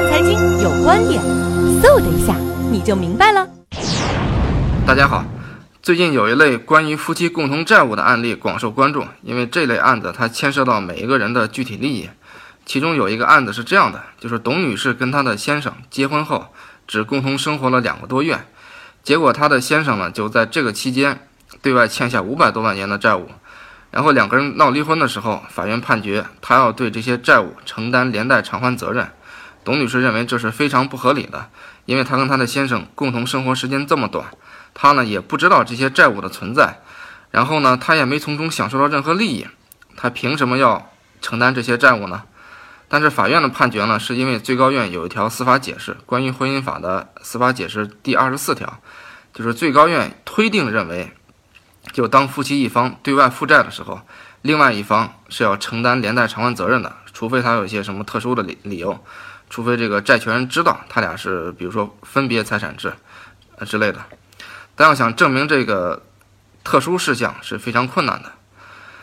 看财经有观点，嗖的一下你就明白了。大家好，最近有一类关于夫妻共同债务的案例广受关注，因为这类案子它牵涉到每一个人的具体利益。其中有一个案子是这样的，就是董女士跟她的先生结婚后只共同生活了两个多月，结果她的先生呢就在这个期间对外欠下五百多万元的债务，然后两个人闹离婚的时候，法院判决她要对这些债务承担连带偿还责任。董女士认为这是非常不合理的，因为她跟她的先生共同生活时间这么短，她呢也不知道这些债务的存在，然后呢她也没从中享受到任何利益，她凭什么要承担这些债务呢？但是法院的判决呢，是因为最高院有一条司法解释，关于婚姻法的司法解释第二十四条，就是最高院推定认为，就当夫妻一方对外负债的时候，另外一方是要承担连带偿还责任的，除非他有一些什么特殊的理理由，除非这个债权人知道他俩是比如说分别财产制，呃之类的，但要想证明这个特殊事项是非常困难的。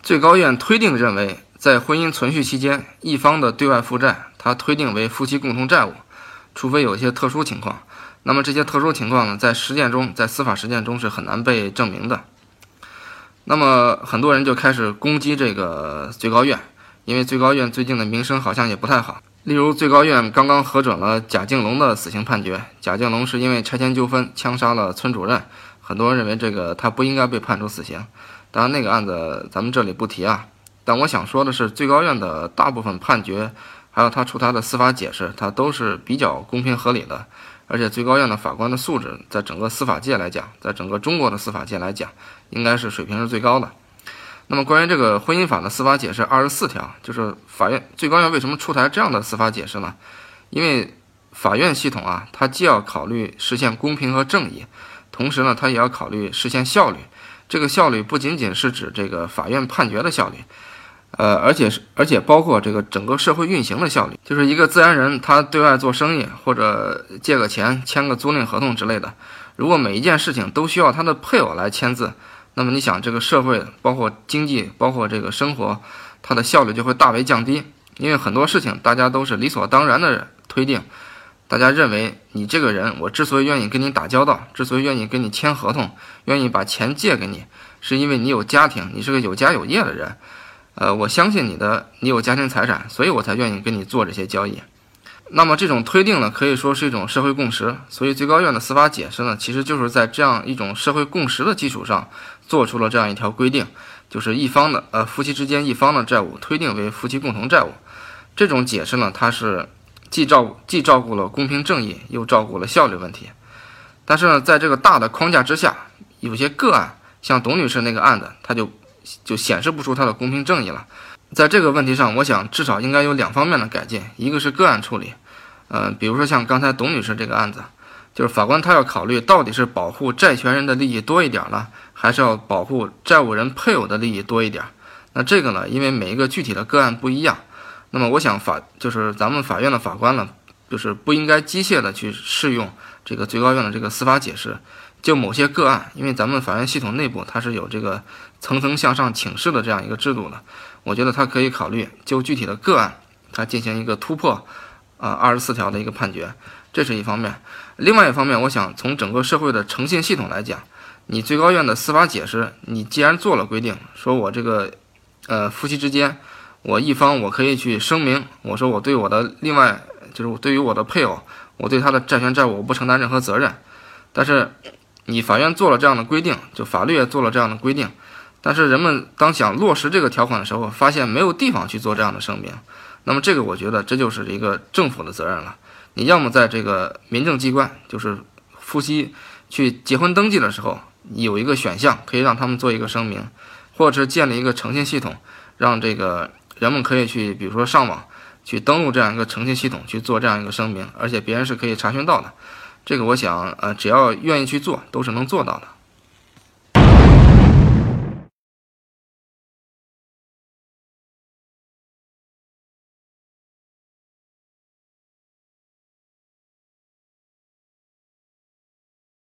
最高院推定认为。在婚姻存续期间，一方的对外负债，它推定为夫妻共同债务，除非有一些特殊情况。那么这些特殊情况呢，在实践中，在司法实践中是很难被证明的。那么很多人就开始攻击这个最高院，因为最高院最近的名声好像也不太好。例如，最高院刚刚核准了贾静龙的死刑判决。贾静龙是因为拆迁纠纷枪杀了村主任，很多人认为这个他不应该被判处死刑。当然，那个案子咱们这里不提啊。但我想说的是，最高院的大部分判决，还有他出台的司法解释，它都是比较公平合理的。而且最高院的法官的素质，在整个司法界来讲，在整个中国的司法界来讲，应该是水平是最高的。那么关于这个婚姻法的司法解释二十四条，就是法院最高院为什么出台这样的司法解释呢？因为法院系统啊，它既要考虑实现公平和正义，同时呢，它也要考虑实现效率。这个效率不仅仅是指这个法院判决的效率。呃，而且是，而且包括这个整个社会运行的效率，就是一个自然人他对外做生意或者借个钱、签个租赁合同之类的，如果每一件事情都需要他的配偶来签字，那么你想这个社会包括经济、包括这个生活，它的效率就会大为降低，因为很多事情大家都是理所当然的推定，大家认为你这个人，我之所以愿意跟你打交道，之所以愿意跟你签合同，愿意把钱借给你，是因为你有家庭，你是个有家有业的人。呃，我相信你的，你有家庭财产，所以我才愿意跟你做这些交易。那么这种推定呢，可以说是一种社会共识。所以最高院的司法解释呢，其实就是在这样一种社会共识的基础上，做出了这样一条规定，就是一方的呃夫妻之间一方的债务推定为夫妻共同债务。这种解释呢，它是既照既照顾了公平正义，又照顾了效率问题。但是呢，在这个大的框架之下，有些个案，像董女士那个案子，它就。就显示不出它的公平正义了。在这个问题上，我想至少应该有两方面的改进，一个是个案处理，呃，比如说像刚才董女士这个案子，就是法官他要考虑到底是保护债权人的利益多一点呢，还是要保护债务人配偶的利益多一点？那这个呢，因为每一个具体的个案不一样，那么我想法就是咱们法院的法官呢，就是不应该机械的去适用这个最高院的这个司法解释。就某些个案，因为咱们法院系统内部它是有这个层层向上请示的这样一个制度的，我觉得它可以考虑就具体的个案，它进行一个突破，啊，二十四条的一个判决，这是一方面。另外一方面，我想从整个社会的诚信系统来讲，你最高院的司法解释，你既然做了规定，说我这个，呃，夫妻之间，我一方我可以去声明，我说我对我的另外就是我对于我的配偶，我对他的债权债务我不承担任何责任，但是。你法院做了这样的规定，就法律也做了这样的规定，但是人们当想落实这个条款的时候，发现没有地方去做这样的声明。那么这个我觉得这就是一个政府的责任了。你要么在这个民政机关，就是夫妻去结婚登记的时候，有一个选项可以让他们做一个声明，或者是建立一个诚信系统，让这个人们可以去，比如说上网去登录这样一个诚信系统去做这样一个声明，而且别人是可以查询到的。这个我想，呃，只要愿意去做，都是能做到的。